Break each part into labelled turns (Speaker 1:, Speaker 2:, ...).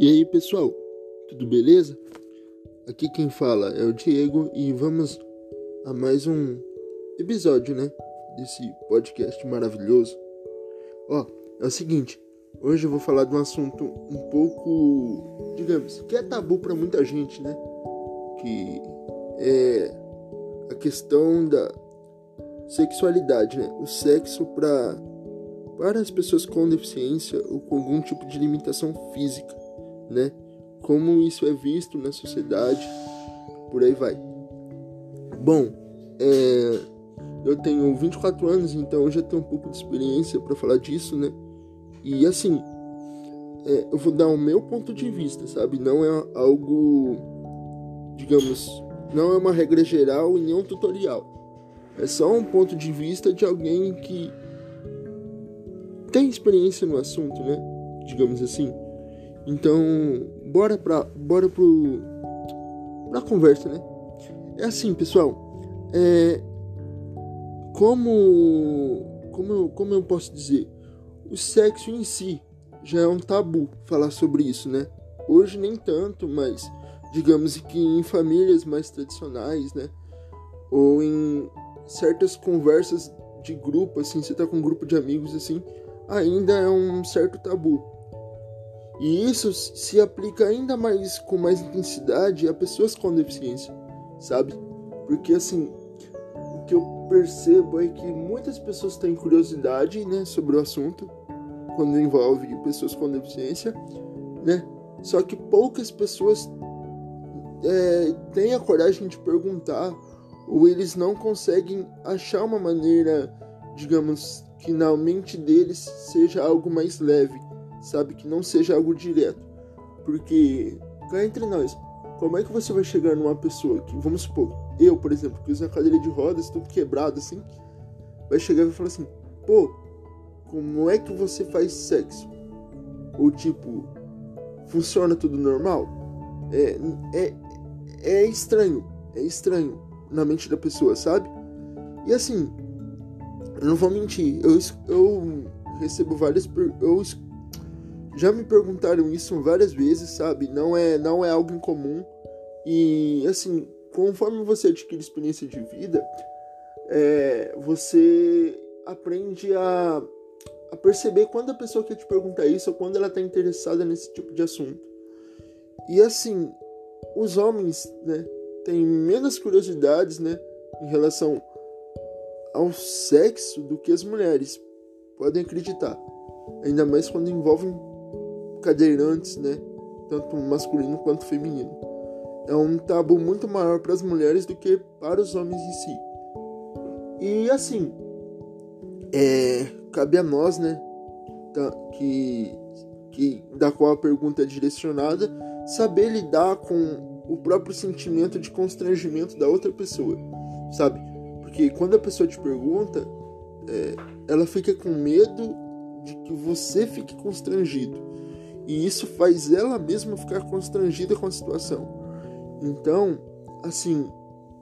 Speaker 1: E aí pessoal, tudo beleza? Aqui quem fala é o Diego e vamos a mais um episódio, né? Desse podcast maravilhoso. Ó, é o seguinte, hoje eu vou falar de um assunto um pouco, digamos, que é tabu para muita gente, né? Que é a questão da sexualidade, né? O sexo para para as pessoas com deficiência ou com algum tipo de limitação física né? Como isso é visto na sociedade, por aí vai. Bom, é, eu tenho 24 anos, então eu já tenho um pouco de experiência para falar disso, né? E assim, é, eu vou dar o meu ponto de vista, sabe? Não é algo, digamos, não é uma regra geral e nem um tutorial. É só um ponto de vista de alguém que tem experiência no assunto, né? Digamos assim. Então, bora pra, bora pro, pra conversa, né? É assim, pessoal. É, como, como, eu, como eu posso dizer? O sexo em si já é um tabu falar sobre isso, né? Hoje nem tanto, mas digamos que em famílias mais tradicionais, né? Ou em certas conversas de grupo, assim, você tá com um grupo de amigos, assim, ainda é um certo tabu. E isso se aplica ainda mais com mais intensidade a pessoas com deficiência, sabe? Porque assim, o que eu percebo é que muitas pessoas têm curiosidade, né, sobre o assunto quando envolve pessoas com deficiência, né? Só que poucas pessoas é, têm a coragem de perguntar ou eles não conseguem achar uma maneira, digamos, que na mente deles seja algo mais leve sabe? Que não seja algo direto. Porque, cá entre nós, como é que você vai chegar numa pessoa que, vamos supor, eu, por exemplo, que uso a cadeira de rodas, tudo quebrado assim, vai chegar e vai falar assim: pô, como é que você faz sexo? Ou tipo, funciona tudo normal? É, é, é estranho, é estranho na mente da pessoa, sabe? E assim, eu não vou mentir, eu, eu recebo várias. Já me perguntaram isso várias vezes, sabe? Não é, não é algo incomum. E assim, conforme você adquire experiência de vida, é, você aprende a, a perceber quando a pessoa quer te perguntar isso ou quando ela está interessada nesse tipo de assunto. E assim, os homens, né, têm menos curiosidades, né, em relação ao sexo do que as mulheres. Podem acreditar. Ainda mais quando envolvem cadeirantes, né? Tanto masculino quanto feminino. É um tabu muito maior para as mulheres do que para os homens em si. E assim, é, cabe a nós, né? Da, que, que, da qual a pergunta é direcionada, saber lidar com o próprio sentimento de constrangimento da outra pessoa, sabe? Porque quando a pessoa te pergunta, é, ela fica com medo de que você fique constrangido e isso faz ela mesma ficar constrangida com a situação. Então, assim,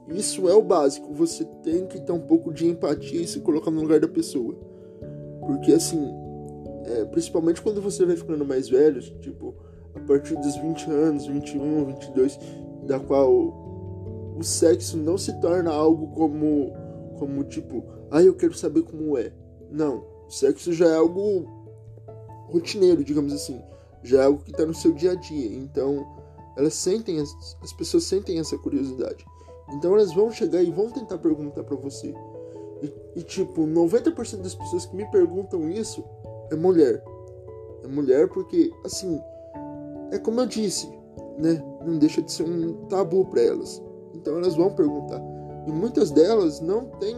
Speaker 1: isso é o básico. Você tem que ter um pouco de empatia e se colocar no lugar da pessoa. Porque, assim, é, principalmente quando você vai ficando mais velho, tipo, a partir dos 20 anos, 21, 22, da qual o sexo não se torna algo como, como tipo, ah, eu quero saber como é. Não, o sexo já é algo rotineiro, digamos assim já é algo que está no seu dia a dia. Então, elas sentem, as, as pessoas sentem essa curiosidade. Então, elas vão chegar e vão tentar perguntar para você. E, e, tipo, 90% das pessoas que me perguntam isso é mulher. É mulher porque, assim, é como eu disse, né? Não deixa de ser um tabu para elas. Então, elas vão perguntar. E muitas delas não têm,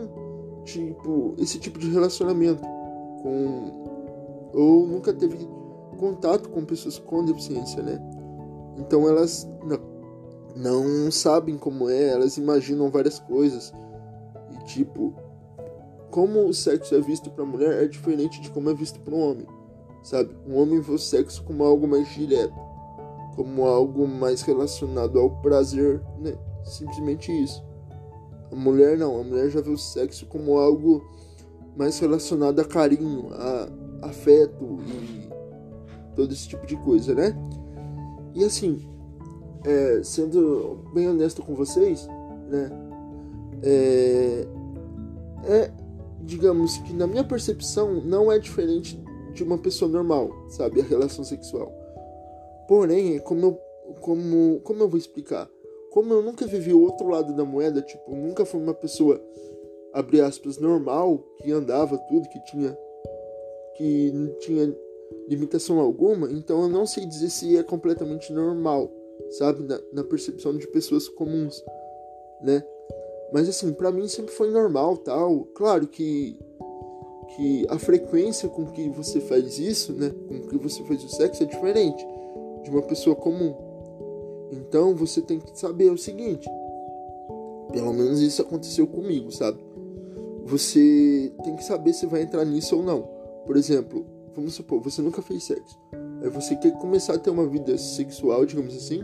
Speaker 1: tipo, esse tipo de relacionamento com. Ou nunca teve contato com pessoas com deficiência, né? Então elas não, sabem como é, elas imaginam várias coisas. E tipo, como o sexo é visto para mulher é diferente de como é visto para um homem, sabe? Um homem vê o sexo como algo mais direto, como algo mais relacionado ao prazer, né? Simplesmente isso. A mulher não, a mulher já vê o sexo como algo mais relacionado a carinho, a afeto e todo esse tipo de coisa, né? E assim, é, sendo bem honesto com vocês, né? É, é, digamos que na minha percepção não é diferente de uma pessoa normal, sabe, a relação sexual. Porém, como eu, como, como eu vou explicar? Como eu nunca vivi o outro lado da moeda, tipo, nunca fui uma pessoa, abre aspas, normal, que andava tudo, que tinha, que não tinha limitação alguma, então eu não sei dizer se é completamente normal, sabe, na, na percepção de pessoas comuns, né? Mas assim, para mim sempre foi normal, tal. Claro que que a frequência com que você faz isso, né, com que você faz o sexo é diferente de uma pessoa comum. Então você tem que saber o seguinte, pelo menos isso aconteceu comigo, sabe? Você tem que saber se vai entrar nisso ou não. Por exemplo, vamos supor, você nunca fez sexo. Aí você quer começar a ter uma vida sexual, digamos assim.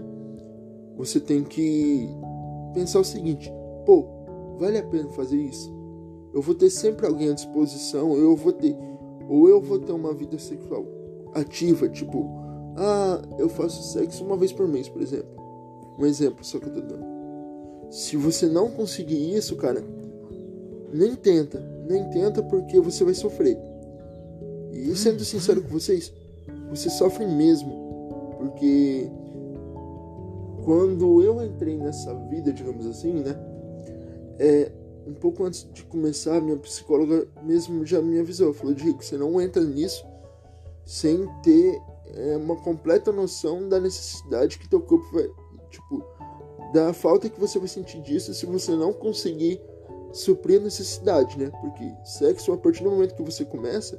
Speaker 1: Você tem que pensar o seguinte: pô, vale a pena fazer isso? Eu vou ter sempre alguém à disposição, eu vou ter, ou eu vou ter uma vida sexual ativa, tipo, ah, eu faço sexo uma vez por mês, por exemplo. Um exemplo só que eu tô dando. Se você não conseguir isso, cara, nem tenta, nem tenta porque você vai sofrer. E sendo sincero com vocês, você sofre mesmo, porque quando eu entrei nessa vida, digamos assim, né? É, um pouco antes de começar, minha psicóloga mesmo já me avisou. Falou, Diego, você não entra nisso sem ter é, uma completa noção da necessidade que teu corpo vai... Tipo, da falta que você vai sentir disso se você não conseguir suprir a necessidade, né? Porque sexo, a partir do momento que você começa,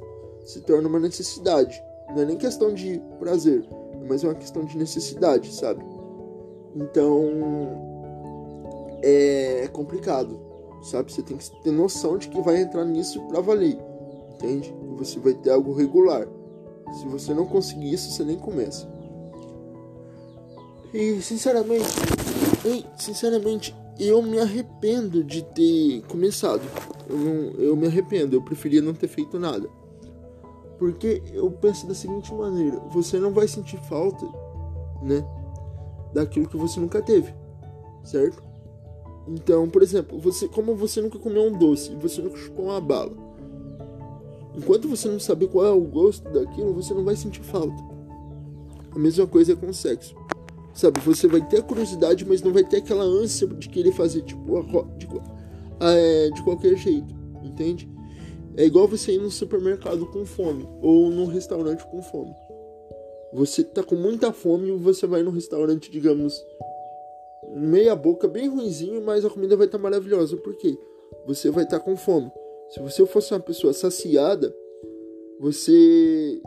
Speaker 1: se torna uma necessidade. Não é nem questão de prazer, mas é uma questão de necessidade, sabe? Então, é complicado sabe? Você tem que ter noção de que vai entrar nisso para valer, entende? Você vai ter algo regular. Se você não conseguir isso, você nem começa. E sinceramente, e, sinceramente, eu me arrependo de ter começado. Eu, não, eu me arrependo, eu preferia não ter feito nada. Porque eu penso da seguinte maneira: você não vai sentir falta, né? Daquilo que você nunca teve, certo? Então, por exemplo, você, como você nunca comeu um doce, você nunca chupou uma bala. Enquanto você não saber qual é o gosto daquilo, você não vai sentir falta. A mesma coisa é com o sexo. Sabe, você vai ter a curiosidade, mas não vai ter aquela ânsia de querer fazer, tipo, de, é, de qualquer jeito, entende? É igual você ir no supermercado com fome, ou num restaurante com fome. Você tá com muita fome e você vai no restaurante, digamos, meia boca, bem ruinzinho, mas a comida vai estar tá maravilhosa. Por quê? Você vai estar tá com fome. Se você fosse uma pessoa saciada, você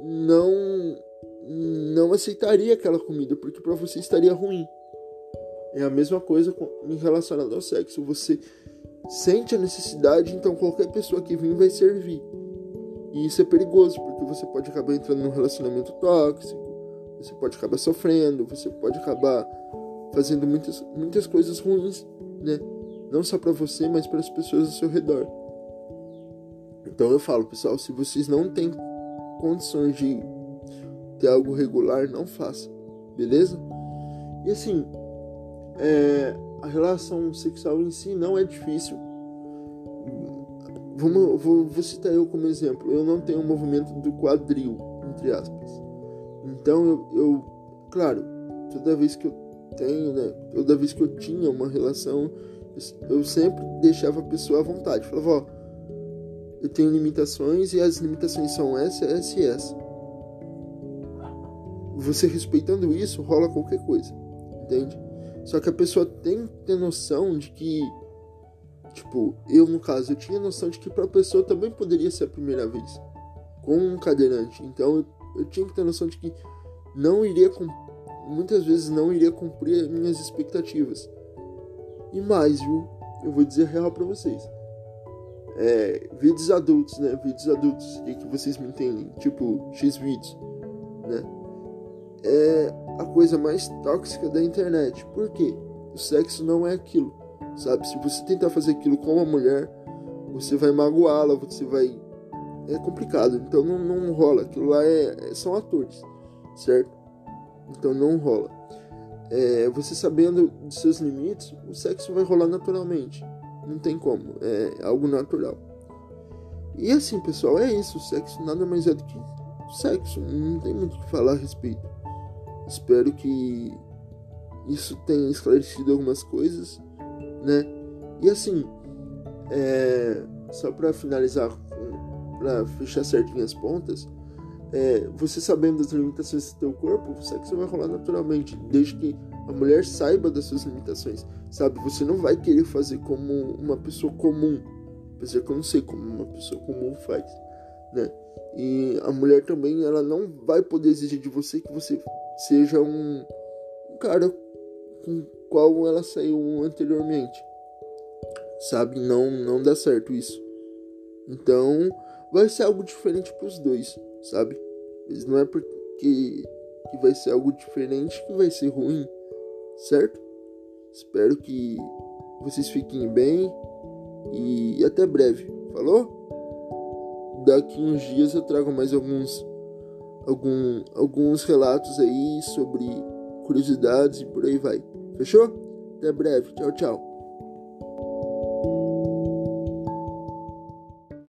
Speaker 1: não não aceitaria aquela comida, porque para você estaria ruim. É a mesma coisa com, em relação ao sexo. Você sente a necessidade, então qualquer pessoa que vir vai servir. E isso é perigoso, porque você pode acabar entrando num relacionamento tóxico, você pode acabar sofrendo, você pode acabar fazendo muitas, muitas coisas ruins, né? Não só para você, mas para as pessoas ao seu redor. Então eu falo, pessoal, se vocês não têm condições de ter algo regular, não façam, beleza? E assim, é, a relação sexual em si não é difícil. Vamos, vou, vou citar eu como exemplo. Eu não tenho um movimento do quadril, entre aspas. Então eu, eu claro, toda vez que eu tenho, né? Toda vez que eu tinha uma relação, eu sempre deixava a pessoa à vontade. Falava, ó, eu tenho limitações e as limitações são essa, essa e essa. Você respeitando isso, rola qualquer coisa, entende? Só que a pessoa tem que ter noção de que, tipo, eu no caso, eu tinha noção de que para a pessoa também poderia ser a primeira vez com um cadeirante. Então eu, eu tinha que ter noção de que não iria muitas vezes não iria cumprir minhas expectativas. E mais, viu? Eu vou dizer real para vocês. É, vídeos adultos, né? Vídeos adultos, e que vocês me entendem, tipo X vídeos, né? É a coisa mais tóxica da internet. Por quê? O sexo não é aquilo, sabe? Se você tentar fazer aquilo com uma mulher, você vai magoá-la, você vai. É complicado, então não, não rola. Aquilo lá é, é são atores, certo? Então não rola. É, você sabendo dos seus limites, o sexo vai rolar naturalmente. Não tem como, é algo natural. E assim, pessoal, é isso. O sexo nada mais é do que sexo. Não tem muito o que falar a respeito. Espero que isso tenha esclarecido algumas coisas, né? E assim, é, só para finalizar, para fechar certinho as pontas, é, você sabendo das limitações do seu corpo, o sexo vai rolar naturalmente, desde que a mulher saiba das suas limitações, sabe? Você não vai querer fazer como uma pessoa comum, apesar que eu não sei como uma pessoa comum faz, né? E a mulher também, ela não vai poder exigir de você que você seja um, um cara com qual ela saiu anteriormente, sabe? Não, não dá certo isso. Então, vai ser algo diferente para os dois sabe? Mas não é porque que vai ser algo diferente que vai ser ruim, certo? Espero que vocês fiquem bem e até breve. Falou? Daqui uns dias eu trago mais alguns algum, alguns relatos aí sobre curiosidades e por aí vai. Fechou? Até breve. Tchau, tchau.